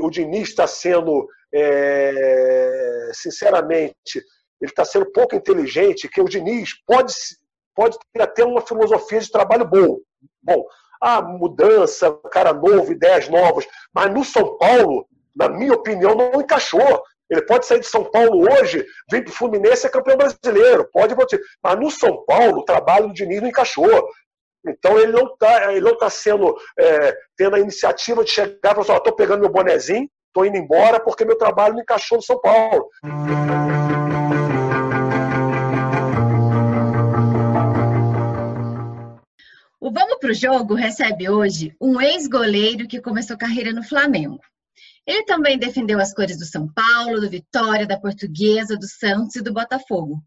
o Diniz está sendo, é, sinceramente, ele está sendo pouco inteligente, que o Diniz pode, pode ter até uma filosofia de trabalho boa. Bom, a mudança, cara novo, ideias novas, mas no São Paulo, na minha opinião, não encaixou. Ele pode sair de São Paulo hoje, vir para o Fluminense e é campeão brasileiro. Pode, mas no São Paulo, o trabalho do Diniz não encaixou. Então ele não está ele não tá sendo é, tendo a iniciativa de chegar e falar estou pegando meu bonezinho, estou indo embora porque meu trabalho não encaixou no São Paulo. O Vamos para o Jogo recebe hoje um ex-goleiro que começou carreira no Flamengo. Ele também defendeu as cores do São Paulo, do Vitória, da Portuguesa, do Santos e do Botafogo.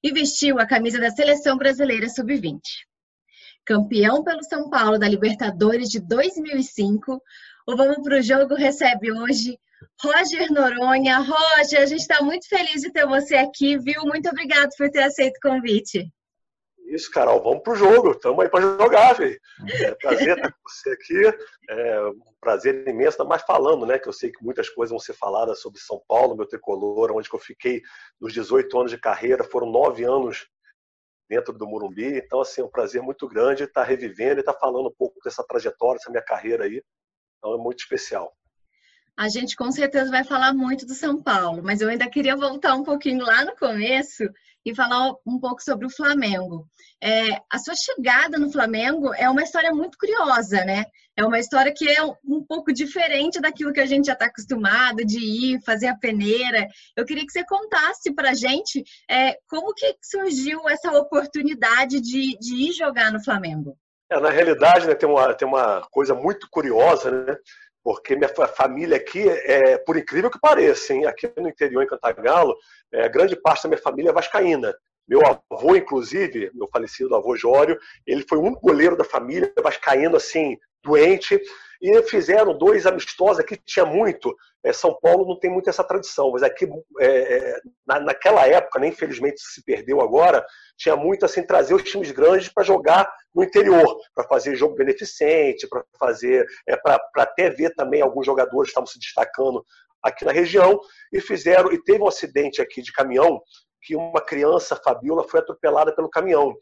E vestiu a camisa da Seleção Brasileira Sub-20. Campeão pelo São Paulo da Libertadores de 2005, o Vamos para o Jogo recebe hoje Roger Noronha. Roger, a gente está muito feliz de ter você aqui, viu? Muito obrigado por ter aceito o convite. Isso, Carol, vamos pro jogo, estamos aí para jogar, velho. É prazer estar com você aqui, é um prazer imenso, ainda mais falando, né, que eu sei que muitas coisas vão ser faladas sobre São Paulo, meu tricolor, onde eu fiquei nos 18 anos de carreira, foram nove anos dentro do Morumbi, então, assim, é um prazer muito grande estar revivendo e estar falando um pouco dessa trajetória, dessa minha carreira aí, então é muito especial. A gente com certeza vai falar muito do São Paulo, mas eu ainda queria voltar um pouquinho lá no começo e falar um pouco sobre o Flamengo. É, a sua chegada no Flamengo é uma história muito curiosa, né? É uma história que é um pouco diferente daquilo que a gente já está acostumado de ir, fazer a peneira. Eu queria que você contasse para a gente é, como que surgiu essa oportunidade de, de ir jogar no Flamengo. É, na realidade, né, tem, uma, tem uma coisa muito curiosa, né? Porque minha família aqui, é, por incrível que pareça, hein, aqui no interior, em Cantagalo, é, grande parte da minha família é vascaína. Meu avô, inclusive, meu falecido avô Jório, ele foi um goleiro da família, vascaíno, assim, doente, e fizeram dois amistosos aqui, tinha muito. É, São Paulo não tem muito essa tradição, mas aqui, é, é na, naquela época, né, infelizmente se perdeu agora, tinha muito assim, trazer os times grandes para jogar no interior, para fazer jogo beneficente, para fazer, é, para até ver também alguns jogadores que estavam se destacando aqui na região, e fizeram, e teve um acidente aqui de caminhão, que uma criança, Fabiola, foi atropelada pelo caminhão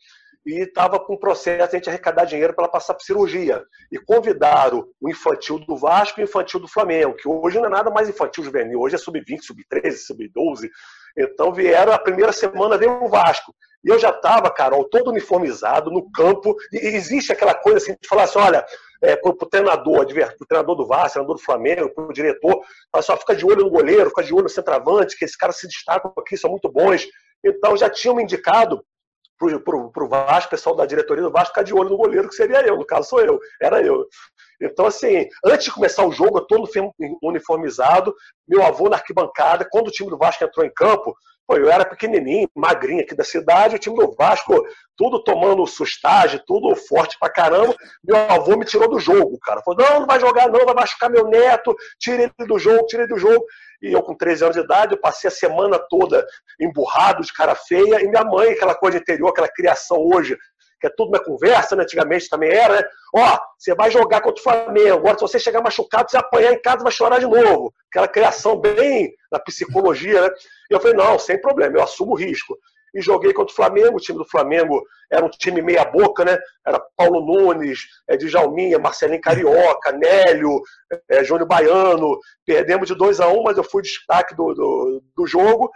e estava com um processo de a gente arrecadar dinheiro para ela passar por cirurgia. E convidaram o infantil do Vasco e o infantil do Flamengo, que hoje não é nada mais infantil juvenil, hoje é sub-20, sub-13, sub-12. Então vieram, a primeira semana veio o Vasco. E eu já estava, Carol, todo uniformizado no campo, e existe aquela coisa assim, de falar assim, olha, é, para o treinador, o treinador do Vasco, treinador do Flamengo, para o diretor, fala assim, ó, fica de olho no goleiro, fica de olho no centroavante, que esses caras se destacam aqui, são muito bons. Então já tinham me indicado para o Vasco, pessoal da diretoria do Vasco ficar de olho no goleiro, que seria eu, no caso sou eu, era eu. Então, assim, antes de começar o jogo, eu todo uniformizado, meu avô na arquibancada, quando o time do Vasco entrou em campo, pô, eu era pequenininho, magrinho aqui da cidade, o time do Vasco, tudo tomando sustagem, tudo forte pra caramba, meu avô me tirou do jogo, cara. Falou, não, não vai jogar não, vai machucar meu neto, tire ele do jogo, tire ele do jogo. E eu, com 13 anos de idade, eu passei a semana toda emburrado, de cara feia, e minha mãe, aquela coisa interior, aquela criação hoje, que é tudo na conversa, né? antigamente também era, né? Ó, você vai jogar contra o Flamengo, agora se você chegar machucado, você apanhar em casa, vai chorar de novo. Aquela criação bem na psicologia, né? E eu falei, não, sem problema, eu assumo o risco e joguei contra o Flamengo. O time do Flamengo era um time meia-boca, né? Era Paulo Nunes, é, Djalminha, Marcelinho Carioca, Nélio, é, Júnior Baiano. Perdemos de 2 a 1 um, mas eu fui destaque do, do, do jogo.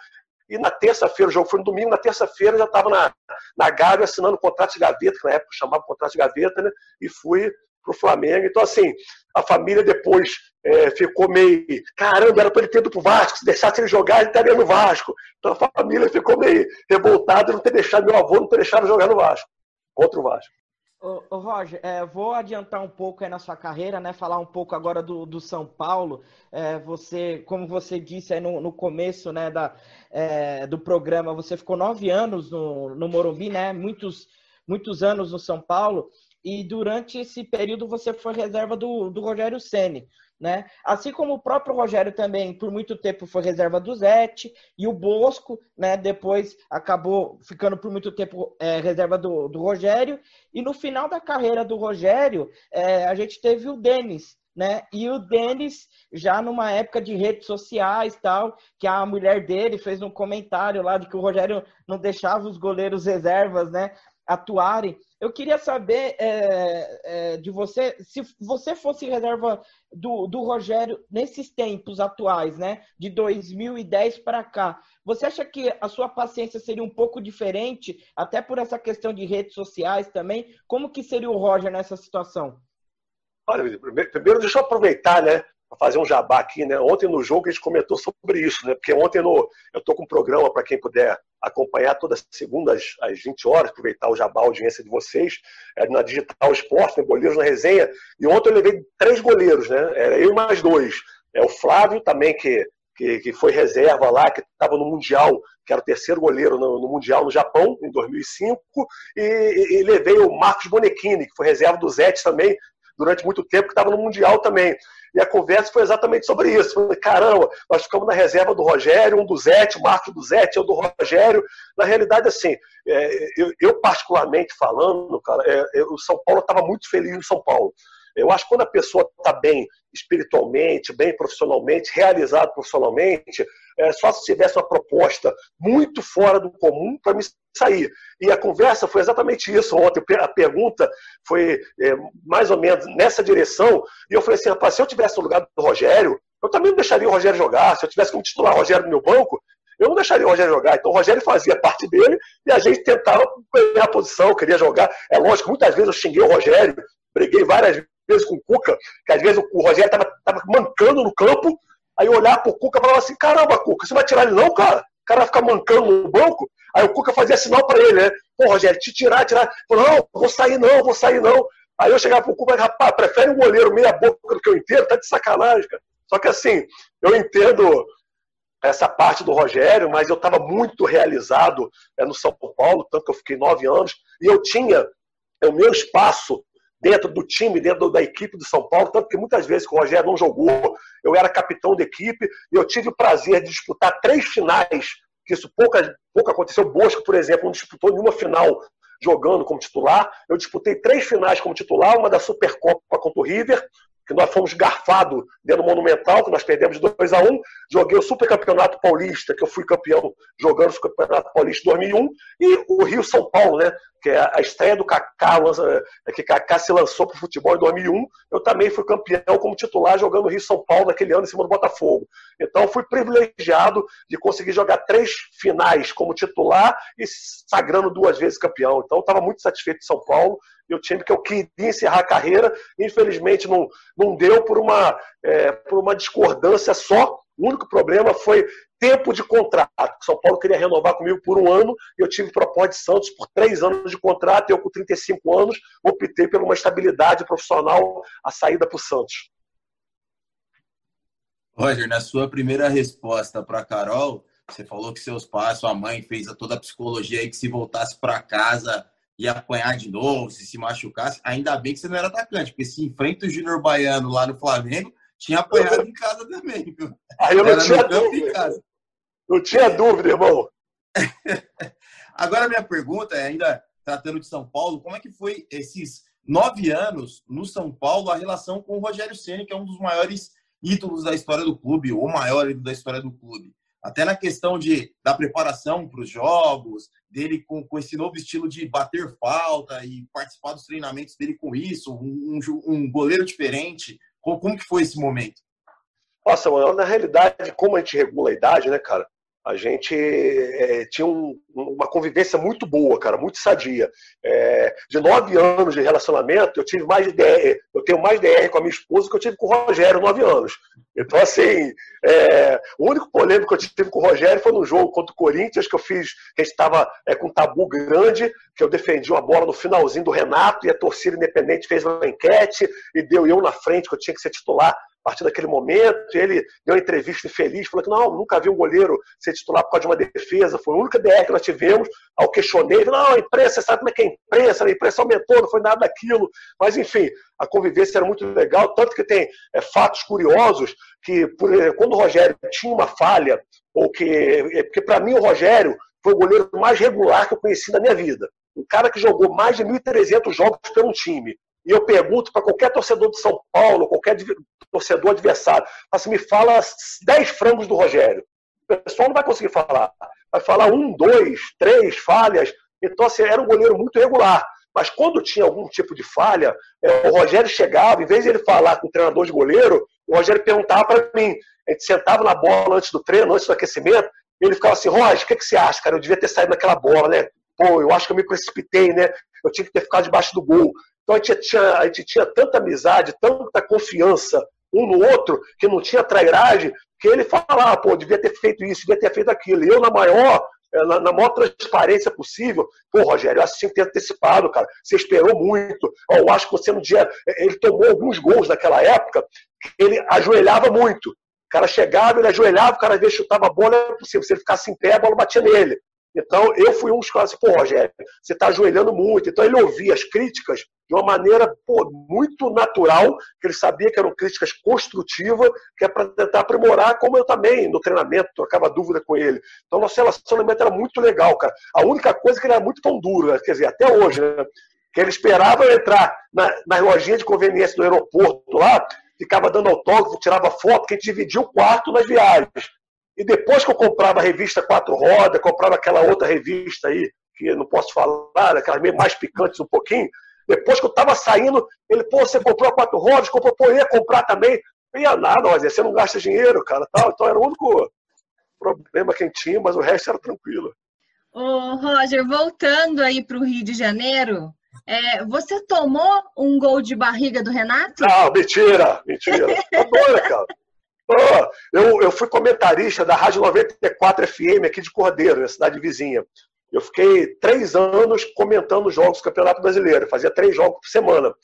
E na terça-feira, o jogo foi no domingo, na terça-feira já estava na, na Gávea assinando o contrato de gaveta, que na época chamava contrato de gaveta, né? E fui para o Flamengo. Então, assim, a família depois é, ficou meio. Caramba, era para ele ter ido para o Vasco. Se deixasse ele jogar, ele estaria no Vasco. Então a família ficou meio revoltada de não ter deixado meu avô não ter deixado jogar no Vasco, contra o Vasco. Ô, ô Roger, é, vou adiantar um pouco na sua carreira, né? Falar um pouco agora do, do São Paulo. É, você, como você disse no, no começo, né, da, é, do programa, você ficou nove anos no, no Morumbi, né? Muitos, muitos anos no São Paulo e durante esse período você foi reserva do, do Rogério Ceni, né? Assim como o próprio Rogério também por muito tempo foi reserva do Zete e o Bosco, né? Depois acabou ficando por muito tempo é, reserva do, do Rogério e no final da carreira do Rogério é, a gente teve o Denis, né? E o Denis, já numa época de redes sociais tal, que a mulher dele fez um comentário lá de que o Rogério não deixava os goleiros reservas, né? Atuarem. Eu queria saber é, é, de você, se você fosse reserva do, do Rogério nesses tempos atuais, né? De 2010 para cá, você acha que a sua paciência seria um pouco diferente, até por essa questão de redes sociais também? Como que seria o Roger nessa situação? Olha, primeiro deixa eu aproveitar, né? Para fazer um jabá aqui, né? Ontem no jogo a gente comentou sobre isso, né? Porque ontem no, eu estou com um programa para quem puder acompanhar toda segunda às, às 20 horas, aproveitar o jabá, a audiência de vocês, é, na Digital Esporte, né? Goleiros na Resenha. E ontem eu levei três goleiros, né? Era eu e mais dois. É o Flávio também, que, que, que foi reserva lá, que estava no Mundial, que era o terceiro goleiro no, no Mundial no Japão, em 2005. E, e, e levei o Marcos Bonechini, que foi reserva do Zete também, durante muito tempo, que estava no Mundial também. E a conversa foi exatamente sobre isso. Falei, caramba, nós ficamos na reserva do Rogério, um do Zete, o Marcos do Zete, eu do Rogério. Na realidade, assim, é, eu, eu, particularmente falando, cara, é, o São Paulo estava muito feliz no São Paulo. Eu acho que quando a pessoa está bem espiritualmente, bem profissionalmente, realizado profissionalmente, é, só se tivesse uma proposta muito fora do comum para me sair. E a conversa foi exatamente isso ontem. A pergunta foi é, mais ou menos nessa direção. E eu falei assim, rapaz, se eu tivesse no lugar do Rogério, eu também não deixaria o Rogério jogar. Se eu tivesse como titular o Rogério no meu banco, eu não deixaria o Rogério jogar. Então o Rogério fazia parte dele e a gente tentava ganhar a posição, queria jogar. É lógico, muitas vezes eu xinguei o Rogério, briguei várias vezes com o Cuca, que às vezes o Rogério estava mancando no campo, aí eu olhava pro Cuca e falava assim, caramba, Cuca, você vai tirar ele não, cara? O cara vai ficar mancando no banco. Aí o Cuca fazia sinal para ele, né? Pô, Rogério, te tirar, tirar. Falou, não, vou sair não, vou sair não. Aí eu chegava pro Cuca e rapaz, prefere um goleiro meia boca do que eu inteiro? Tá de sacanagem, cara. Só que assim, eu entendo essa parte do Rogério, mas eu estava muito realizado é, no São Paulo, tanto que eu fiquei nove anos, e eu tinha é, o meu espaço dentro do time, dentro da equipe do São Paulo, tanto que muitas vezes que o Rogério não jogou, eu era capitão da equipe e eu tive o prazer de disputar três finais, que isso pouco, pouco aconteceu. Bosco, por exemplo, não disputou nenhuma final jogando como titular. Eu disputei três finais como titular, uma da Supercopa contra o River, que nós fomos garfados dentro do Monumental, que nós perdemos 2 a 1 Joguei o Super Campeonato Paulista, que eu fui campeão jogando o Campeonato Paulista em 2001, e o Rio São Paulo, né? que é a estreia do Kaká, que Kaká se lançou para o futebol em 2001. Eu também fui campeão como titular jogando o Rio São Paulo naquele ano em cima do Botafogo. Então fui privilegiado de conseguir jogar três finais como titular e sagrando duas vezes campeão. Então estava muito satisfeito de São Paulo e o time que eu queria encerrar a carreira, infelizmente não, não deu por uma, é, por uma discordância só. O único problema foi tempo de contrato. São Paulo queria renovar comigo por um ano e eu tive proposta de Santos por três anos de contrato. Eu, com 35 anos, optei por uma estabilidade profissional, a saída para o Santos. Roger, na sua primeira resposta para Carol, você falou que seus pais, sua mãe fez toda a psicologia aí que se voltasse para casa ia apanhar de novo, se se machucasse. Ainda bem que você não era atacante, porque se enfrenta o Júnior Baiano lá no Flamengo, tinha apanhado em casa também. Viu? Aí eu não era tinha dúvida. Não tinha dúvida, irmão. Agora, minha pergunta é, ainda tratando de São Paulo, como é que foi esses nove anos no São Paulo, a relação com o Rogério Ceni, que é um dos maiores ídolos da história do clube, ou maior ídolo da história do clube? Até na questão de, da preparação para os jogos, dele com, com esse novo estilo de bater falta e participar dos treinamentos dele com isso, um, um goleiro diferente. Como, como, que foi esse momento? Nossa, na realidade, como a gente regula a idade, né, cara? A gente é, tinha um, uma convivência muito boa, cara, muito sadia. É, de nove anos de relacionamento, eu tive mais DR, eu tenho mais DR com a minha esposa que eu tive com o Rogério, nove anos. Então, assim, é, o único polêmico que eu tive com o Rogério foi no jogo contra o Corinthians, que eu fiz, que a gente estava é, com um tabu grande, que eu defendi uma bola no finalzinho do Renato, e a torcida independente fez uma enquete, e deu eu na frente, que eu tinha que ser titular a partir daquele momento. Ele deu uma entrevista feliz, falou que não, nunca vi um goleiro ser titular por causa de uma defesa, foi a única DR que nós tivemos. Ao questionei, não, a imprensa, você sabe como é que é a imprensa, a imprensa aumentou, não foi nada daquilo. Mas, enfim, a convivência era muito legal, tanto que tem é, fatos curiosos que, por, quando o Rogério tinha uma falha, ou que. É, porque, para mim, o Rogério foi o goleiro mais regular que eu conheci na minha vida. Um cara que jogou mais de 1.300 jogos pelo time e eu pergunto para qualquer torcedor de São Paulo, qualquer torcedor adversário, assim, me fala 10 frangos do Rogério. O pessoal não vai conseguir falar. Vai falar um, dois, três falhas. Então, assim, era um goleiro muito regular. Mas quando tinha algum tipo de falha, é, o Rogério chegava, em vez de ele falar com o treinador de goleiro, o Rogério perguntava para mim. A gente sentava na bola antes do treino, antes do aquecimento, e ele ficava assim, Roger, o que, que você acha, cara? Eu devia ter saído naquela bola, né? Pô, eu acho que eu me precipitei, né? Eu tinha que ter ficado debaixo do gol. Então a gente tinha, a gente tinha tanta amizade, tanta confiança um no outro, que não tinha trairagem, que ele falava, pô, devia ter feito isso, devia ter feito aquilo. E eu, na maior, eh, na, na maior transparência possível, pô, Rogério, eu acho que tinha ter antecipado, cara. Você esperou muito. Eu acho que você no dia. Eh, ele tomou alguns gols naquela época, ele ajoelhava muito. O cara chegava, ele ajoelhava, o cara às chutava a bola, é possível. Se ele ficasse em pé, a bola batia nele. Então, eu fui um dos caras assim, pô, Rogério, você está ajoelhando muito. Então, ele ouvia as críticas de uma maneira pô, muito natural, que ele sabia que eram críticas construtivas, que é para tentar aprimorar, como eu também, no treinamento, trocava dúvida com ele. Então, nosso relacionamento era muito legal, cara. A única coisa é que ele era muito pão duro, né? quer dizer, até hoje, né? Que ele esperava entrar na, nas lojinhas de conveniência do aeroporto lá, ficava dando autógrafo, tirava foto, que a gente dividia o quarto nas viagens. E depois que eu comprava a revista Quatro Rodas, comprava aquela outra revista aí, que não posso falar, aquelas meio mais picantes um pouquinho, depois que eu estava saindo, ele, pô, você comprou a Quatro Rodas, comprou, pô, eu ia comprar também. Não ia nada, mas você não gasta dinheiro, cara. Tal. Então era o único problema que a gente tinha, mas o resto era tranquilo. Ô, Roger, voltando aí para o Rio de Janeiro, é, você tomou um gol de barriga do Renato? Não, mentira, mentira. Tá doida, cara. eu, eu fui comentarista da Rádio 94 FM aqui de Cordeiro, na cidade vizinha. Eu fiquei três anos comentando jogos do Campeonato Brasileiro, fazia três jogos por semana.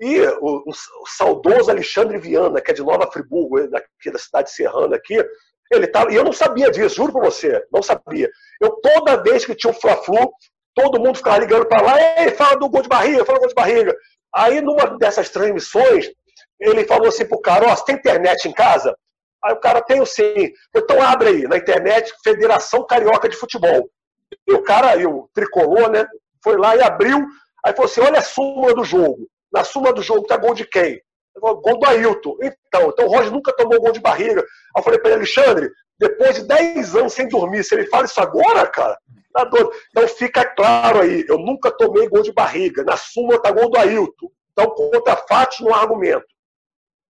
E o, o, saudoso Alexandre Viana, que é de Nova Friburgo, daqui da cidade serrana aqui, ele tava, e eu não sabia disso, juro pra você, não sabia. Eu toda vez que tinha um Fla-Flu, todo mundo ficava ligando para lá, ei, fala do gol de barriga, fala do gol de barriga. Aí numa dessas transmissões, ele falou assim pro cara, ó, oh, você tem internet em casa? Aí o cara, tem sim. Então abre aí, na internet, Federação Carioca de Futebol. E o cara, e o tricolor, né, foi lá e abriu, aí falou assim, olha a súmula do jogo. Na súmula do jogo tá gol de quem? Gol do Ailton. Então, então o Roger nunca tomou gol de barriga. Aí eu falei para ele, Alexandre, depois de 10 anos sem dormir, se ele fala isso agora, cara, tá doido. Então fica claro aí, eu nunca tomei gol de barriga. Na súmula tá gol do Ailton. Então, contra fatos no argumento.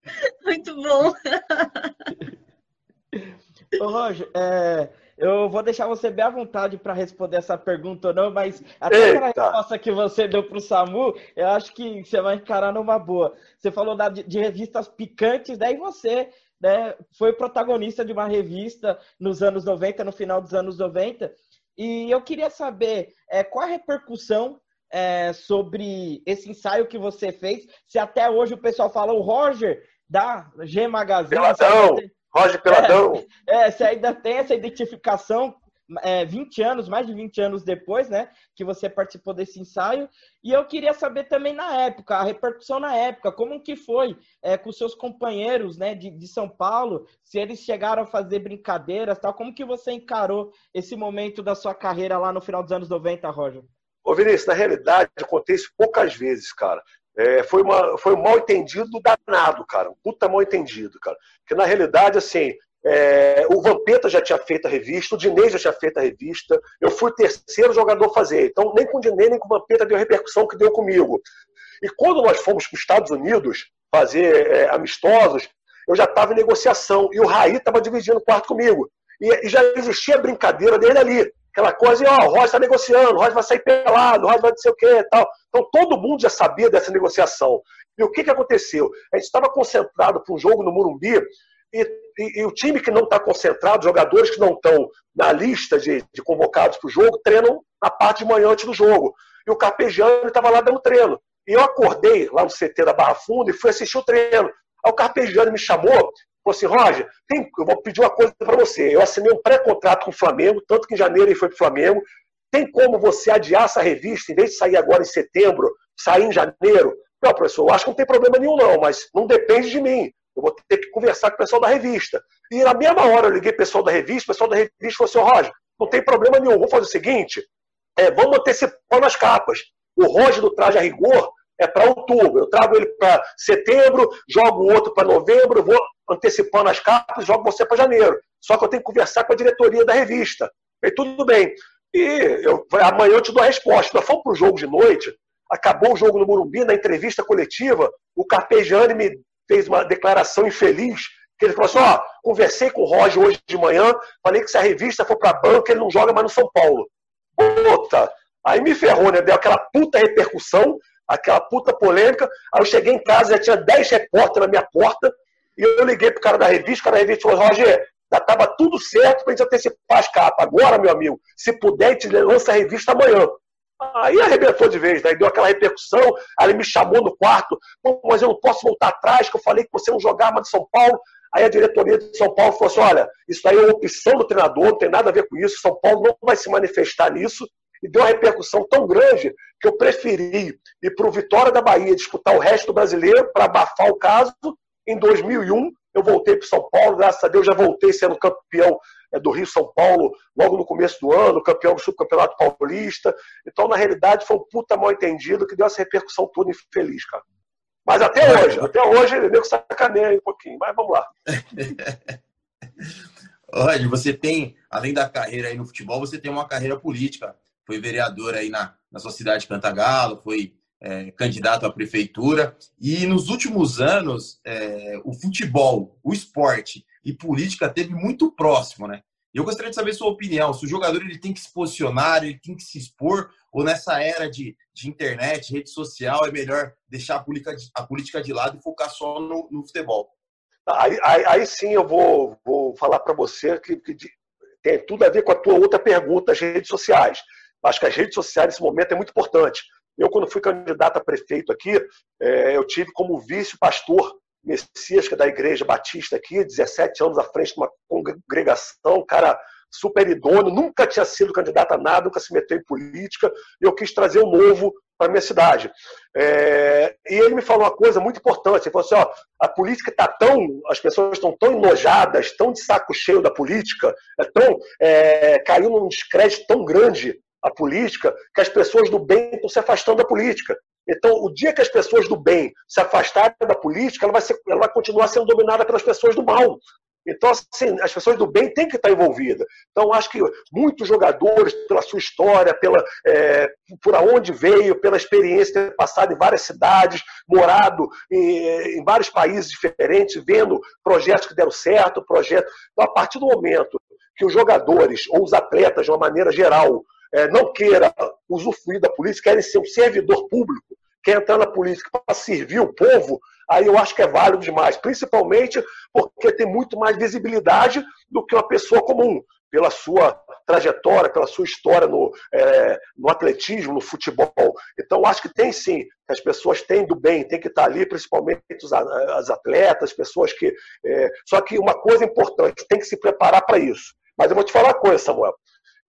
Muito bom. Ô, Roger, é, eu vou deixar você bem à vontade para responder essa pergunta ou não, mas até a resposta que você deu para o Samu, eu acho que você vai encarar numa boa. Você falou da, de revistas picantes, daí você né, foi protagonista de uma revista nos anos 90, no final dos anos 90, e eu queria saber é, qual a repercussão é, sobre esse ensaio que você fez, se até hoje o pessoal fala o Roger da G Magazine. Peladão! Tem... Roger Peladão! É, é, você ainda tem essa identificação é, 20 anos, mais de 20 anos depois, né, que você participou desse ensaio. E eu queria saber também na época, a repercussão na época, como que foi é, com seus companheiros, né, de, de São Paulo, se eles chegaram a fazer brincadeiras, tal, como que você encarou esse momento da sua carreira lá no final dos anos 90, Roger? Ô, Vinícius, na realidade, acontece poucas vezes, cara. É, foi, uma, foi um mal entendido danado, cara. Um puta mal entendido, cara. Porque na realidade, assim, é, o Vampeta já tinha feito a revista, o Dinei já tinha feito a revista, eu fui o terceiro jogador a fazer. Então, nem com o Dinei, nem com o Vampeta deu a repercussão que deu comigo. E quando nós fomos para os Estados Unidos fazer é, amistosos, eu já estava em negociação e o Raí estava dividindo o quarto comigo. E, e já existia a brincadeira dele ali aquela coisa, e, ó, o Roger está negociando, o Roger vai sair pelado, o Roger vai não sei o quê tal. Então todo mundo já sabia dessa negociação. E o que, que aconteceu? A gente estava concentrado para um jogo no Murumbi, e, e, e o time que não está concentrado, jogadores que não estão na lista de, de convocados para o jogo, treinam na parte de manhã antes do jogo. E o Carpegiani estava lá dando treino. E eu acordei lá no CT da Barra Funda e fui assistir o treino. Aí o Carpegiani me chamou Falou assim, Roger, tem, eu vou pedir uma coisa para você. Eu assinei um pré-contrato com o Flamengo, tanto que em janeiro ele foi para o Flamengo. Tem como você adiar essa revista, em vez de sair agora em setembro, sair em janeiro? Não, professor, eu acho que não tem problema nenhum, não, mas não depende de mim. Eu vou ter que conversar com o pessoal da revista. E na mesma hora eu liguei o pessoal da revista, o pessoal da revista falou assim, Roger, não tem problema nenhum, vamos fazer o seguinte, é, vamos antecipar nas capas. O Roger do Traje a Rigor é para outubro. Eu trago ele para setembro, jogo outro para novembro, vou antecipando as capas, jogo você para janeiro. Só que eu tenho que conversar com a diretoria da revista. E tudo bem. E eu, amanhã eu te dou a resposta. Nós fomos para o jogo de noite, acabou o jogo no Morumbi, na entrevista coletiva, o Carpegiani me fez uma declaração infeliz, que ele falou assim, ó, conversei com o Roger hoje de manhã, falei que se a revista for para banco, ele não joga mais no São Paulo. Puta! Aí me ferrou, né? Deu aquela puta repercussão, aquela puta polêmica. Aí eu cheguei em casa, já tinha 10 repórteres na minha porta, e eu liguei pro cara da revista, o cara da revista falou, Roger, já estava tudo certo para a gente antecipar as capas. Agora, meu amigo, se puder, gente lança a revista amanhã. Aí arrebentou de vez, daí né? deu aquela repercussão, aí ele me chamou no quarto, mas eu não posso voltar atrás, que eu falei que você não jogava mais de São Paulo. Aí a diretoria de São Paulo falou assim: olha, isso aí é opção do treinador, não tem nada a ver com isso, São Paulo não vai se manifestar nisso. E deu uma repercussão tão grande que eu preferi ir para o Vitória da Bahia disputar o resto do brasileiro para abafar o caso. Em 2001, eu voltei para São Paulo, graças a Deus já voltei sendo campeão é, do Rio São Paulo logo no começo do ano, campeão do subcampeonato paulista. Então, na realidade, foi um puta mal entendido que deu essa repercussão toda infeliz, cara. Mas até hoje, até hoje, ele que sacaneia um pouquinho, mas vamos lá. Olha, você tem, além da carreira aí no futebol, você tem uma carreira política. Foi vereador aí na, na sua cidade de Cantagalo, foi é, candidato à prefeitura. E nos últimos anos, é, o futebol, o esporte e política teve muito próximo, né? Eu gostaria de saber sua opinião. Se o jogador ele tem que se posicionar, ele tem que se expor, ou nessa era de, de internet, rede social, é melhor deixar a política, a política de lado e focar só no, no futebol? Aí, aí, aí, sim eu vou, vou falar para você que, que, tem tudo a ver com a tua outra pergunta, as redes sociais. Acho que as redes sociais nesse momento é muito importante. Eu, quando fui candidato a prefeito aqui, é, eu tive como vice-pastor Messias, que é da Igreja Batista aqui, 17 anos à frente de uma congregação, cara super idôneo, nunca tinha sido candidato a nada, nunca se meteu em política, e eu quis trazer um novo para minha cidade. É, e ele me falou uma coisa muito importante, ele falou assim, ó, a política está tão, as pessoas estão tão enojadas, tão de saco cheio da política, é tão, é, caiu num descrédito tão grande a política, que as pessoas do bem estão se afastando da política. Então, o dia que as pessoas do bem se afastarem da política, ela vai, ser, ela vai continuar sendo dominada pelas pessoas do mal. Então, assim, as pessoas do bem têm que estar envolvidas. Então, acho que muitos jogadores, pela sua história, pela, é, por aonde veio, pela experiência ter passado em várias cidades, morado em, em, vários países diferentes, vendo projetos que deram certo, projetos. Então, a partir do momento que os jogadores ou os atletas, de uma maneira geral, não queira usufruir da política, querem ser um servidor público, quer entrar na política para servir o povo, aí eu acho que é válido demais, principalmente porque tem muito mais visibilidade do que uma pessoa comum, pela sua trajetória, pela sua história no, é, no atletismo, no futebol. Então, acho que tem sim, as pessoas têm do bem, tem que estar ali, principalmente os, as atletas, pessoas que. É, só que uma coisa importante, tem que se preparar para isso. Mas eu vou te falar uma coisa, Samuel.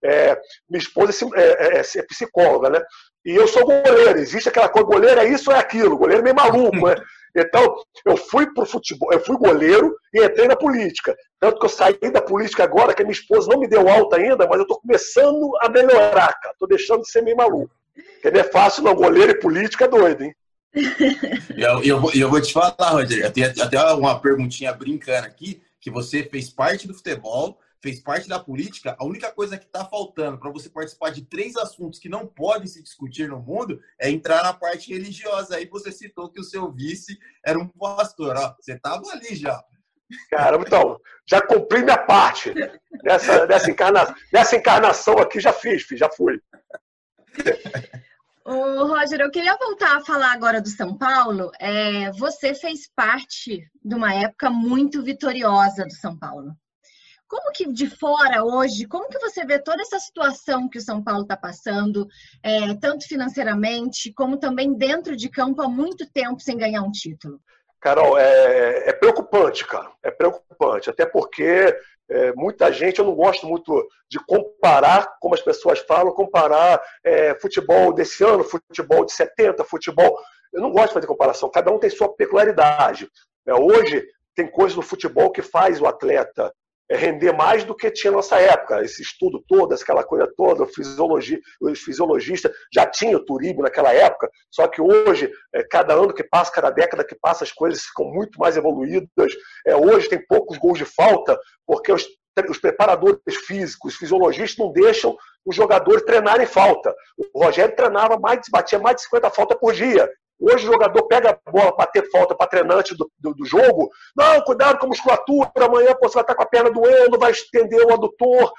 É, minha esposa é, é, é, é, psicóloga, né? E eu sou goleiro. Existe aquela coisa, goleiro é isso ou é aquilo. Goleiro é meio maluco, né? Então, eu fui pro futebol, eu fui goleiro e entrei na política. Tanto que eu saí da política agora, que a minha esposa não me deu alta ainda, mas eu estou começando a melhorar, cara. Tô deixando de ser meio maluco. Porque não é fácil, não. Goleiro e política é doido, hein? eu, eu, eu vou te falar, eu tenho até uma perguntinha brincando aqui, que você fez parte do futebol, fez parte da política, a única coisa que está faltando para você participar de três assuntos que não podem se discutir no mundo é entrar na parte religiosa. Aí você citou que o seu vice era um pastor. Ó, você estava ali já. Caramba, então, já cumpri minha parte. Nessa, nessa, encarna, nessa encarnação aqui já fiz, já fui. Ô, Roger, eu queria voltar a falar agora do São Paulo. É, você fez parte de uma época muito vitoriosa do São Paulo. Como que de fora hoje, como que você vê toda essa situação que o São Paulo está passando, é, tanto financeiramente, como também dentro de campo há muito tempo sem ganhar um título? Carol, é, é preocupante, cara. É preocupante. Até porque é, muita gente, eu não gosto muito de comparar, como as pessoas falam, comparar é, futebol desse ano, futebol de 70, futebol. Eu não gosto de fazer comparação. Cada um tem sua peculiaridade. É, hoje, tem coisas no futebol que faz o atleta render mais do que tinha nossa época. Esse estudo todo, aquela coisa toda, fisiologia, os fisiologistas já tinham o turismo naquela época, só que hoje, é, cada ano que passa, cada década que passa, as coisas ficam muito mais evoluídas. É, hoje tem poucos gols de falta, porque os, os preparadores físicos, os fisiologistas não deixam os jogadores treinarem falta. O Rogério treinava mais, batia mais de 50 faltas por dia. Hoje o jogador pega a bola para ter falta para treinante do, do, do, jogo. Não, cuidado com a musculatura, amanhã pô, você vai estar com a perna doendo, vai estender o adutor.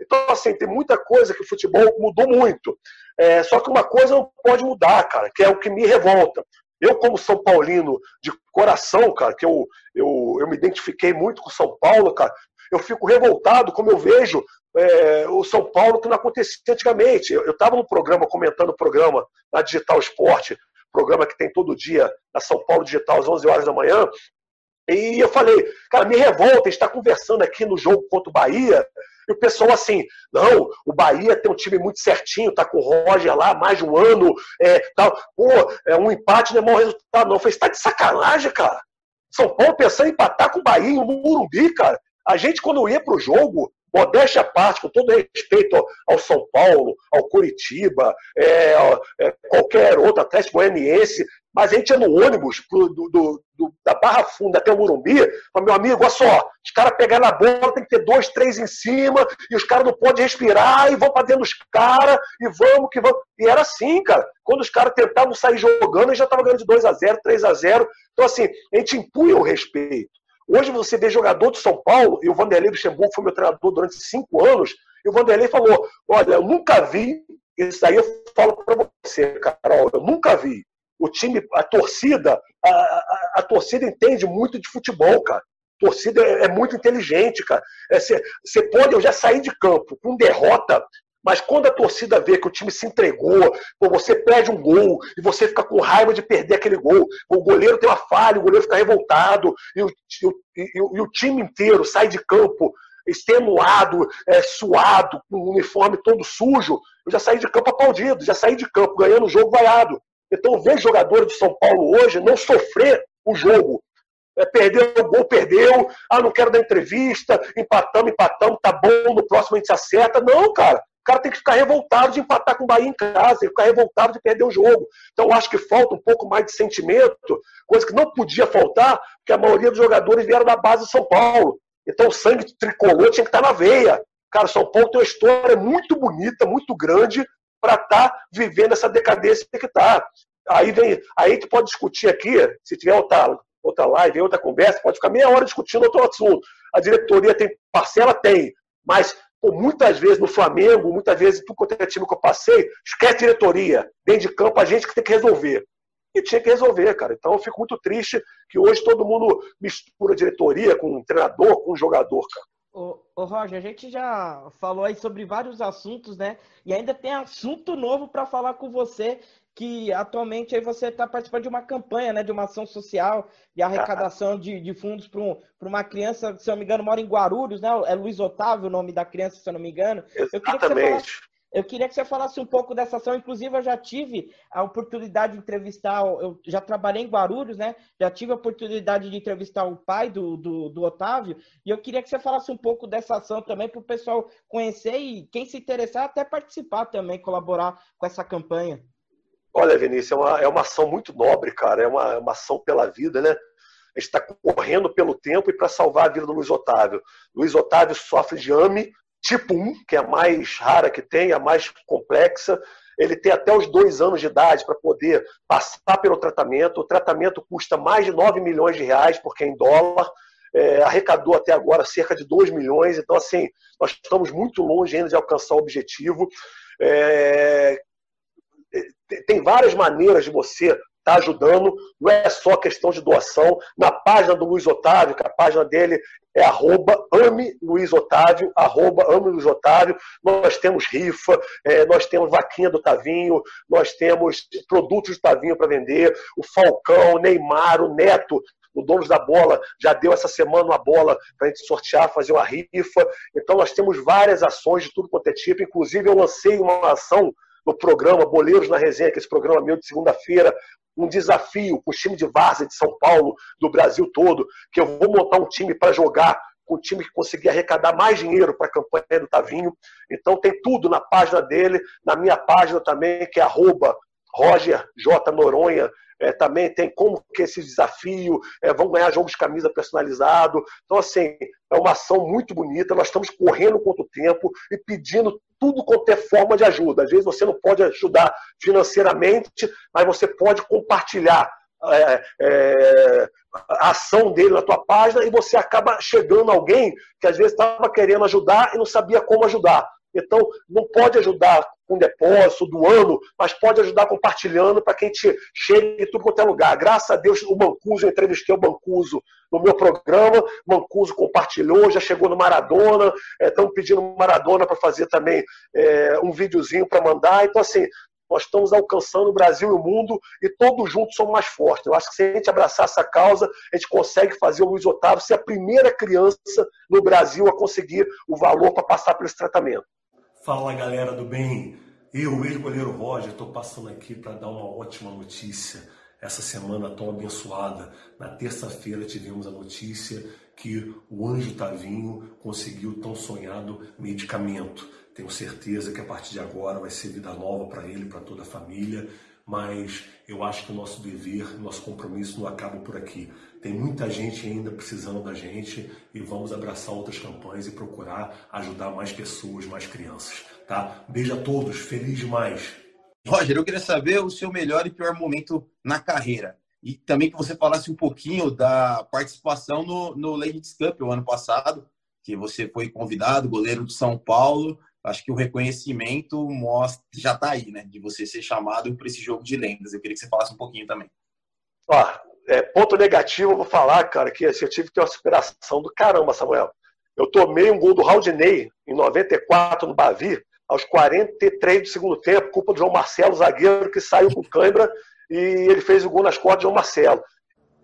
Então, assim, tem muita coisa que o futebol mudou muito. É, só que uma coisa não pode mudar, cara, que é o que me revolta. Eu, como São Paulino de coração, cara, que eu, eu, eu me identifiquei muito com São Paulo, cara, eu fico revoltado como eu vejo é, o São Paulo que não acontecia antigamente. Eu estava no programa, comentando o programa na Digital Esporte, programa que tem todo dia na São Paulo Digital às 11 horas da manhã. E eu falei, cara, me revolta estar conversando aqui no jogo contra o Bahia. E o pessoal assim, não, o Bahia tem um time muito certinho, tá com o Roger lá mais de um ano, é, tal. Pô, é, um empate não é mau resultado, não. Eu falei, você tá de sacanagem, cara. São Paulo pensando em empatar com o Bahia em Murumbi, cara. A gente, quando ia pro jogo, modéstia à parte, com todo respeito ao, São Paulo, ao Curitiba, é, é, qualquer outro Atlético Goianiense, mas a gente ia no ônibus pro, do, do, do, da Barra Funda até o Morumbi, mas, meu amigo, olha só, os caras pegarem na bola, tem que ter dois, três em cima, e os caras não podem respirar, e vão para dentro dos caras, e vamos que vamos. E era assim, cara. Quando os caras tentavam sair jogando, a gente já estava ganhando de 2 a 0 3 a 0 Então, assim, a gente impunha o respeito. Hoje você vê jogador de São Paulo, e o Vanderlei Luxemburgo foi meu treinador durante cinco anos, e o Vanderlei falou: Olha, eu nunca vi, isso aí eu falo para você, Carol, eu nunca vi. O time, a torcida, a, a, a torcida entende muito de futebol, cara. A torcida é, é muito inteligente, cara. Você é, pode, eu já saí de campo com derrota mas quando a torcida vê que o time se entregou, pô, você perde um gol e você fica com raiva de perder aquele gol, o goleiro tem uma falha, o goleiro fica revoltado e o, e, e, e o time inteiro sai de campo extenuado, é, suado, com o uniforme todo sujo, eu já saí de campo aplaudido, já saí de campo ganhando o jogo vaiado. Então eu vejo jogadores de São Paulo hoje não sofrer o jogo. É, perdeu o gol, perdeu. Ah, não quero dar entrevista. Empatamos, empatamos, tá bom, no próximo a gente se acerta. Não, cara. O cara tem que ficar revoltado de empatar com o Bahia em casa, tem que ficar revoltado de perder o jogo. Então, eu acho que falta um pouco mais de sentimento, coisa que não podia faltar, porque a maioria dos jogadores vieram da base de São Paulo. Então, o sangue tricolor tinha que estar na veia. Cara, São Paulo tem uma história muito bonita, muito grande, para estar tá vivendo essa decadência que está. Aí vem, aí tu pode discutir aqui, se tiver outra, outra live, outra conversa, pode ficar meia hora discutindo outro assunto. A diretoria tem parcela? Tem. Mas Pô, muitas vezes no Flamengo, muitas vezes em tudo quanto é time que eu passei, esquece diretoria. Dentro de campo, a gente que tem que resolver. E tinha que resolver, cara. Então eu fico muito triste que hoje todo mundo mistura diretoria com um treinador, com um jogador, cara. Ô, ô Roger, a gente já falou aí sobre vários assuntos, né? E ainda tem assunto novo para falar com você que atualmente aí você está participando de uma campanha, né, de uma ação social de arrecadação de, de fundos para um, uma criança, se eu não me engano, mora em Guarulhos, né? É Luiz Otávio o nome da criança, se eu não me engano. Exatamente. Eu queria que você falasse, eu queria que você falasse um pouco dessa ação. Inclusive, eu já tive a oportunidade de entrevistar, eu já trabalhei em Guarulhos, né? Já tive a oportunidade de entrevistar o pai do, do, do Otávio. E eu queria que você falasse um pouco dessa ação também para o pessoal conhecer e quem se interessar até participar também, colaborar com essa campanha. Olha, Vinícius, é uma, é uma ação muito nobre, cara. É uma, é uma ação pela vida, né? A gente está correndo pelo tempo e para salvar a vida do Luiz Otávio. Luiz Otávio sofre de AME tipo 1, que é a mais rara que tem, a mais complexa. Ele tem até os dois anos de idade para poder passar pelo tratamento. O tratamento custa mais de 9 milhões de reais, porque é em dólar. É, arrecadou até agora cerca de 2 milhões. Então, assim, nós estamos muito longe ainda de alcançar o objetivo. É, tem várias maneiras de você estar tá ajudando, não é só questão de doação. Na página do Luiz Otávio, que a página dele é arroba ame Luiz Otávio, arroba ame Luiz Otávio. Nós temos rifa, é, nós temos vaquinha do Tavinho, nós temos produtos do Tavinho para vender, o Falcão, o Neymar, o Neto, o Donos da Bola já deu essa semana uma bola para a gente sortear, fazer uma rifa. Então nós temos várias ações de tudo quanto é tipo. Inclusive eu lancei uma ação no programa Boleiros na Resenha, que é esse programa meu de segunda-feira, um desafio com o time de várzea de São Paulo, do Brasil todo, que eu vou montar um time para jogar com um time que conseguia arrecadar mais dinheiro para a campanha do Tavinho. Então tem tudo na página dele, na minha página também, que é arroba Roger J. Noronha, é, também tem como que esse desafio, é, vão ganhar jogos de camisa personalizado. Então, assim, é uma ação muito bonita. Nós estamos correndo contra o tempo e pedindo tudo quanto é forma de ajuda. Às vezes você não pode ajudar financeiramente, mas você pode compartilhar é, é, a ação dele na tua página e você acaba chegando alguém que às vezes estava querendo ajudar e não sabia como ajudar. Então, não pode ajudar com depósito, doando, mas pode ajudar compartilhando para que a gente chegue em tudo quanto é lugar. Graças a Deus, o Mancuso, eu entrevistei o Mancuso no meu programa, Mancuso compartilhou, já chegou no Maradona, estamos é, pedindo Maradona para fazer também é, um videozinho para mandar. Então, assim, nós estamos alcançando o Brasil e o mundo e todos juntos somos mais fortes. Eu acho que se a gente abraçar essa causa, a gente consegue fazer o Luiz Otávio ser a primeira criança no Brasil a conseguir o valor para passar por esse tratamento. Fala galera do bem, eu, ex-goleiro Roger, estou passando aqui para dar uma ótima notícia. Essa semana tão abençoada. Na terça-feira tivemos a notícia que o Anjo Tavinho conseguiu tão sonhado medicamento. Tenho certeza que a partir de agora vai ser vida nova para ele, para toda a família mas eu acho que o nosso dever, nosso compromisso não acaba por aqui. Tem muita gente ainda precisando da gente e vamos abraçar outras campanhas e procurar ajudar mais pessoas, mais crianças, tá? Beijo a todos, feliz demais. Roger, eu queria saber o seu melhor e pior momento na carreira. E também que você falasse um pouquinho da participação no, no Legends Cup o ano passado, que você foi convidado, goleiro de São Paulo, acho que o reconhecimento mostra, já está aí, né? De você ser chamado para esse jogo de lendas. Eu queria que você falasse um pouquinho também. Ó, é, ponto negativo, eu vou falar, cara, que assim, eu tive que ter uma superação do caramba, Samuel. Eu tomei um gol do Raudinei em 94 no Bavi, aos 43 do segundo tempo, culpa do João Marcelo, zagueiro que saiu com cãibra e ele fez o gol nas costas do João Marcelo.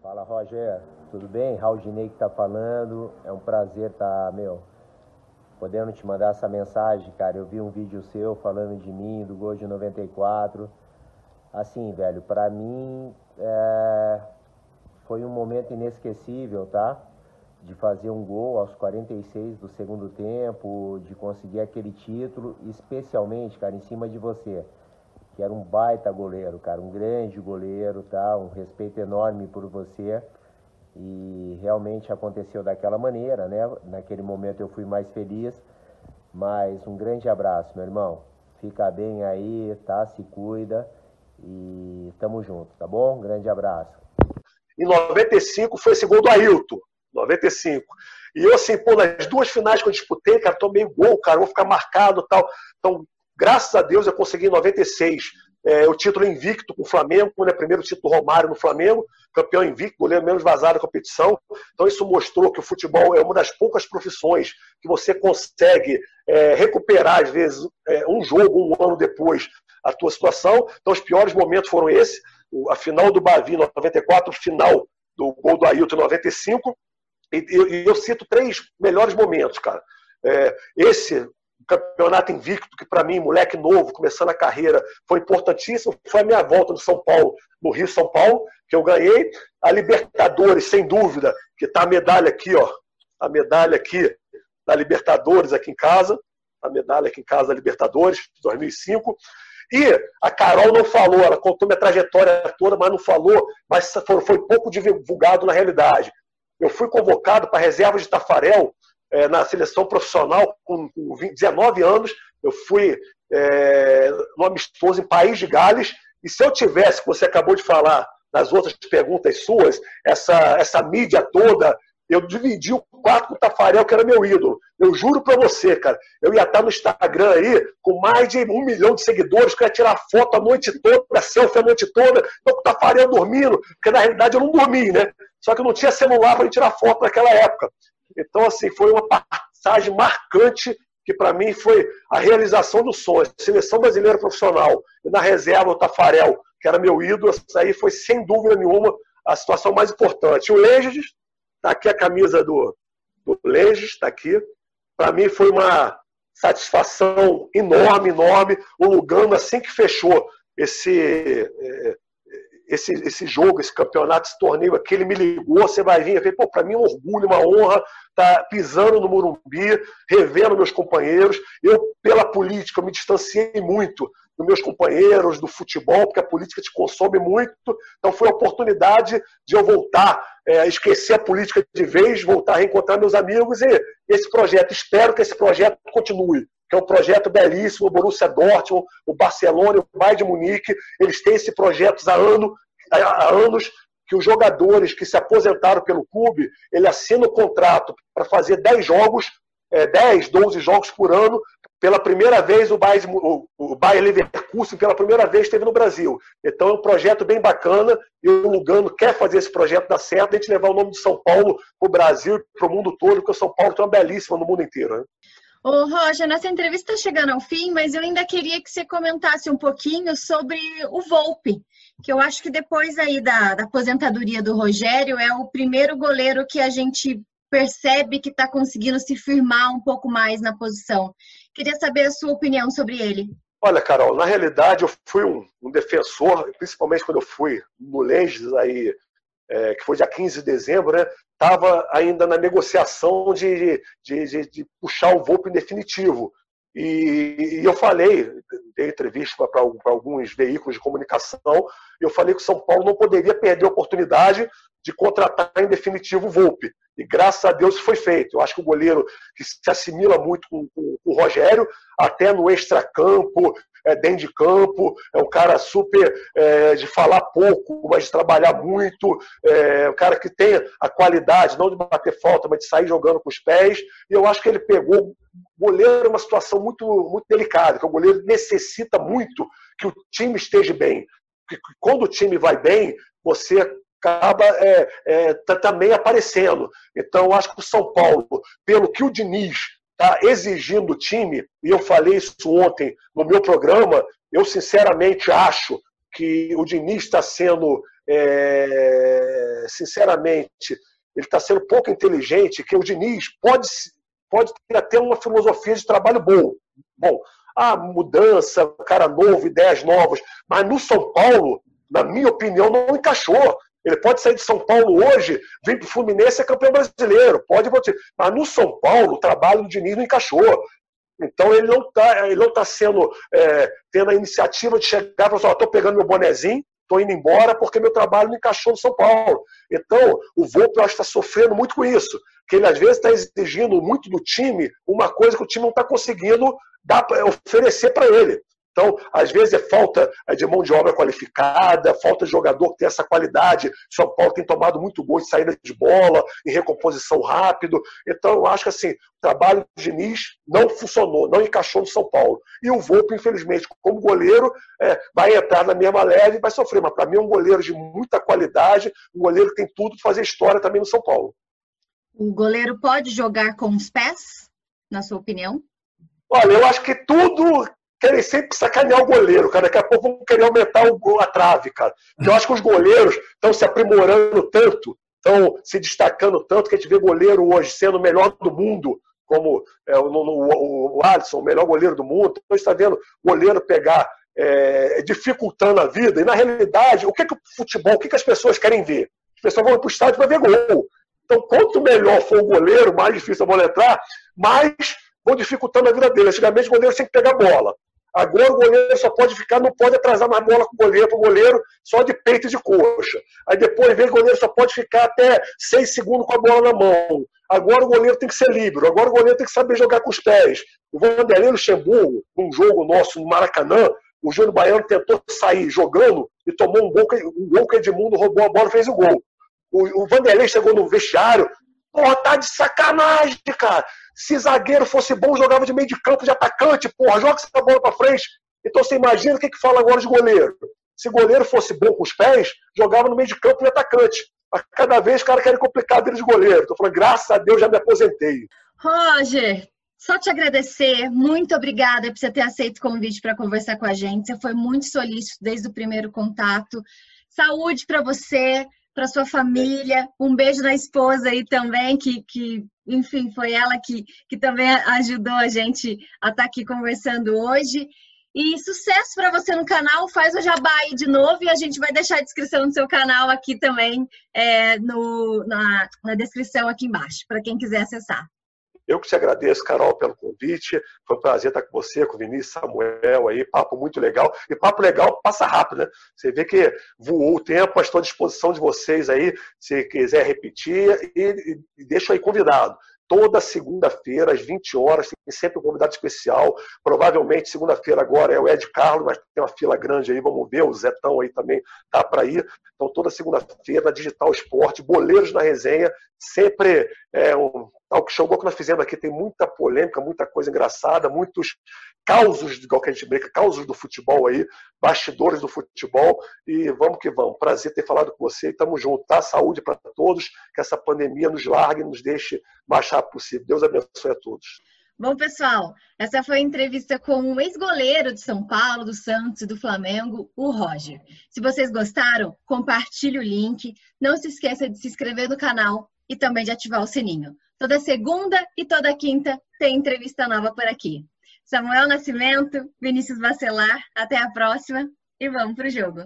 Fala, Roger. Tudo bem? Raudinei que tá falando. É um prazer estar, tá, meu, podendo te mandar essa mensagem, cara. Eu vi um vídeo seu falando de mim, do gol de 94. Assim, velho, para mim é... foi um momento inesquecível, tá? De fazer um gol aos 46 do segundo tempo, de conseguir aquele título, especialmente, cara, em cima de você, que era um baita goleiro, cara, um grande goleiro, tá? Um respeito enorme por você e realmente aconteceu daquela maneira, né? Naquele momento eu fui mais feliz, mas um grande abraço, meu irmão. Fica bem aí, tá? Se cuida e tamo junto, tá bom? Um grande abraço. Em 95 foi esse gol do Ailton, 95. E eu, assim, pô, nas duas finais que eu disputei, cara, tomei gol, cara, vou ficar marcado tal. Então, graças a Deus eu consegui em 96 é, o título invicto com o Flamengo, né, primeiro título Romário no Flamengo, campeão invicto, goleiro menos vazado da competição. Então isso mostrou que o futebol é uma das poucas profissões que você consegue é, recuperar, às vezes, é, um jogo, um ano depois, a tua situação. Então os piores momentos foram esses, a final do Bavi em 94, o final do gol do Ailton em 95, e, e eu cito três melhores momentos, cara. É, esse campeonato invicto, que para mim, moleque novo, começando a carreira, foi importantíssimo. Foi a minha volta do São Paulo, no Rio São Paulo, que eu ganhei. A Libertadores, sem dúvida, que está a medalha aqui, ó. A medalha aqui da Libertadores aqui em casa. A medalha aqui em casa da Libertadores, de 2005. E a Carol não falou, ela contou minha trajetória toda, mas não falou, mas foi pouco divulgado na realidade. Eu fui convocado para a reserva de Tafarel é, na seleção profissional com, com 20, 19 anos. Eu fui é, no amistoso em País de Gales. E se eu tivesse, que você acabou de falar nas outras perguntas suas, essa, essa mídia toda, eu dividi o quarto com o Tafarel, que era meu ídolo. Eu juro para você, cara, eu ia estar no Instagram aí com mais de um milhão de seguidores, que ia tirar foto a noite toda, selfie a noite toda, com o Tafarel dormindo, porque na realidade eu não dormi, né? Só que eu não tinha celular para tirar foto naquela época. Então, assim, foi uma passagem marcante que para mim foi a realização do sonho. Seleção brasileira profissional e na reserva o Tafarel, que era meu ídolo, isso aí foi sem dúvida nenhuma a situação mais importante. O Legis, está aqui a camisa do, do está aqui. Para mim foi uma satisfação enorme, enorme. O Lugano, assim que fechou esse, é, esse, esse jogo, esse campeonato, esse torneio aqui, ele me ligou, você vai vir, eu falei, pô, para mim é um orgulho, uma honra estar tá pisando no Morumbi, revendo meus companheiros. Eu, pela política, eu me distanciei muito dos meus companheiros, do futebol, porque a política te consome muito. Então foi a oportunidade de eu voltar, é, esquecer a política de vez, voltar a reencontrar meus amigos e esse projeto, espero que esse projeto continue que é um projeto belíssimo, o Borussia Dortmund, o Barcelona, o Bayern de Munique, eles têm esse projeto há, ano, há anos, que os jogadores que se aposentaram pelo clube, ele assina o contrato para fazer 10 jogos, é, 10, 12 jogos por ano. Pela primeira vez, o Bayern, o Bayern Leverkusen, pela primeira vez, esteve no Brasil. Então, é um projeto bem bacana e o Lugano quer fazer esse projeto dar certo, a gente levar o nome de São Paulo para o Brasil para o mundo todo, porque o São Paulo tem uma belíssima no mundo inteiro. Né? Ô, Roger, nossa entrevista está chegando ao fim, mas eu ainda queria que você comentasse um pouquinho sobre o Volpe, que eu acho que depois aí da, da aposentadoria do Rogério é o primeiro goleiro que a gente percebe que está conseguindo se firmar um pouco mais na posição. Queria saber a sua opinião sobre ele. Olha, Carol, na realidade eu fui um, um defensor, principalmente quando eu fui no Lenges aí é, que foi dia 15 de dezembro, né, estava ainda na negociação de, de, de, de, puxar o Volpe definitivo. E, e eu falei, dei entrevista para alguns veículos de comunicação, eu falei que o São Paulo não poderia perder a oportunidade de contratar em definitivo o Volpe. E graças a Deus foi feito. Eu acho que o goleiro que se assimila muito com, com, com o Rogério, até no extracampo, é, dentro de campo, é um cara super é, de falar pouco, mas de trabalhar muito, é um cara que tem a qualidade, não de bater falta, mas de sair jogando com os pés. E eu acho que ele pegou. O goleiro é uma situação muito, muito delicada, que o goleiro necessita muito que o time esteja bem. Porque quando o time vai bem, você acaba é, é, tá também aparecendo. Então, acho que o São Paulo, pelo que o Diniz está exigindo do time, e eu falei isso ontem no meu programa, eu sinceramente acho que o Diniz está sendo, é, sinceramente, ele está sendo pouco inteligente, que o Diniz pode, pode ter até uma filosofia de trabalho boa. Bom, a mudança, cara novo, ideias novas, mas no São Paulo, na minha opinião, não encaixou. Ele pode sair de São Paulo hoje, vir para o Fluminense e é campeão brasileiro. Pode, pode. Mas no São Paulo, o trabalho do Diniz não encaixou. Então ele não está tá sendo é, tendo a iniciativa de chegar e falar assim, estou pegando meu bonezinho, estou indo embora porque meu trabalho não encaixou no São Paulo. Então, o Volpe, eu acho que está sofrendo muito com isso. Que ele, às vezes, está exigindo muito do time uma coisa que o time não está conseguindo dar, oferecer para ele. Então, às vezes é falta de mão de obra qualificada, falta de jogador que tem essa qualidade. São Paulo tem tomado muito gol de saída de bola, em recomposição rápido. Então, eu acho que assim, o trabalho do Diniz não funcionou, não encaixou no São Paulo. E o Volpe, infelizmente, como goleiro, é, vai entrar na mesma leve e vai sofrer. Mas para mim é um goleiro de muita qualidade, um goleiro que tem tudo para fazer história também no São Paulo. O goleiro pode jogar com os pés, na sua opinião? Olha, eu acho que tudo querem sempre sacanear o goleiro, cara. Daqui a pouco vão querer aumentar o, a trave, cara. Eu acho que os goleiros estão se aprimorando tanto, estão se destacando tanto, que a gente vê goleiro hoje sendo o melhor do mundo, como é, o, o, o Alisson, o melhor goleiro do mundo. Então, está vendo goleiro pegar, é, dificultando a vida. E, na realidade, o que, é que o futebol, o que, que as pessoas querem ver? As pessoas vão para o estádio para ver gol. Então, quanto melhor for o goleiro, mais difícil a bola entrar, mais vão dificultando a vida dele. Antigamente, o goleiro tinha que pegar a bola. Agora o goleiro só pode ficar, não pode atrasar mais bola com o goleiro, para o goleiro só de peito e de coxa. Aí depois vem o goleiro só pode ficar até seis segundos com a bola na mão. Agora o goleiro tem que ser livre, agora o goleiro tem que saber jogar com os pés. O Vanderlei Luxemburgo, num jogo nosso no Maracanã, o Júnior Baiano tentou sair jogando e tomou um gol, que, um gol que Edmundo roubou a bola e fez o gol. O, o Vanderlei chegou no vestiário, porra, tá de sacanagem, cara. Se zagueiro fosse bom, jogava de meio de campo de atacante, porra, joga essa bola para frente. Então você imagina o que, que fala agora de goleiro. Se goleiro fosse bom com os pés, jogava no meio de campo de atacante. A cada vez os caras querem complicar vida de goleiro. Estou falando, graças a Deus já me aposentei. Roger, só te agradecer. Muito obrigada por você ter aceito o convite para conversar com a gente. Você foi muito solícito desde o primeiro contato. Saúde para você, para sua família. Um beijo na esposa aí também, que, que enfim, foi ela que, que também ajudou a gente a estar tá aqui conversando hoje. E sucesso para você no canal. Faz o jabá aí de novo e a gente vai deixar a descrição do seu canal aqui também é, no, na, na descrição aqui embaixo, para quem quiser acessar. Eu que te agradeço, Carol, pelo convite. Foi um prazer estar com você, com o Vinícius Samuel aí, papo muito legal. E papo legal passa rápido, né? Você vê que voou o tempo, estou à disposição de vocês aí, se quiser repetir, e, e deixo aí convidado toda segunda-feira, às 20 horas, tem sempre um convidado especial. Provavelmente, segunda-feira agora é o Ed Carlos, mas tem uma fila grande aí, vamos ver. O Zetão aí também tá para ir. Então, toda segunda-feira, Digital Esporte, Boleiros na Resenha, sempre é um talk show igual que nós fizemos aqui. Tem muita polêmica, muita coisa engraçada, muitos causos, igual que a gente brinca, causos do futebol aí, bastidores do futebol. E vamos que vamos. Prazer ter falado com você tamo junto, tá? Saúde para todos, que essa pandemia nos largue, nos deixe mais rápido possível. Deus abençoe a todos. Bom, pessoal, essa foi a entrevista com o ex-goleiro de São Paulo, do Santos e do Flamengo, o Roger. Se vocês gostaram, compartilhe o link. Não se esqueça de se inscrever no canal e também de ativar o sininho. Toda segunda e toda quinta tem entrevista nova por aqui. Samuel Nascimento, Vinícius Bacelar, até a próxima e vamos pro jogo.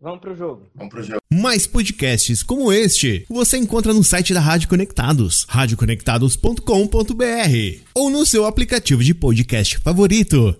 Vamos pro jogo. Vamos pro jogo. Mais podcasts como este você encontra no site da Rádio Conectados, radioconectados.com.br ou no seu aplicativo de podcast favorito.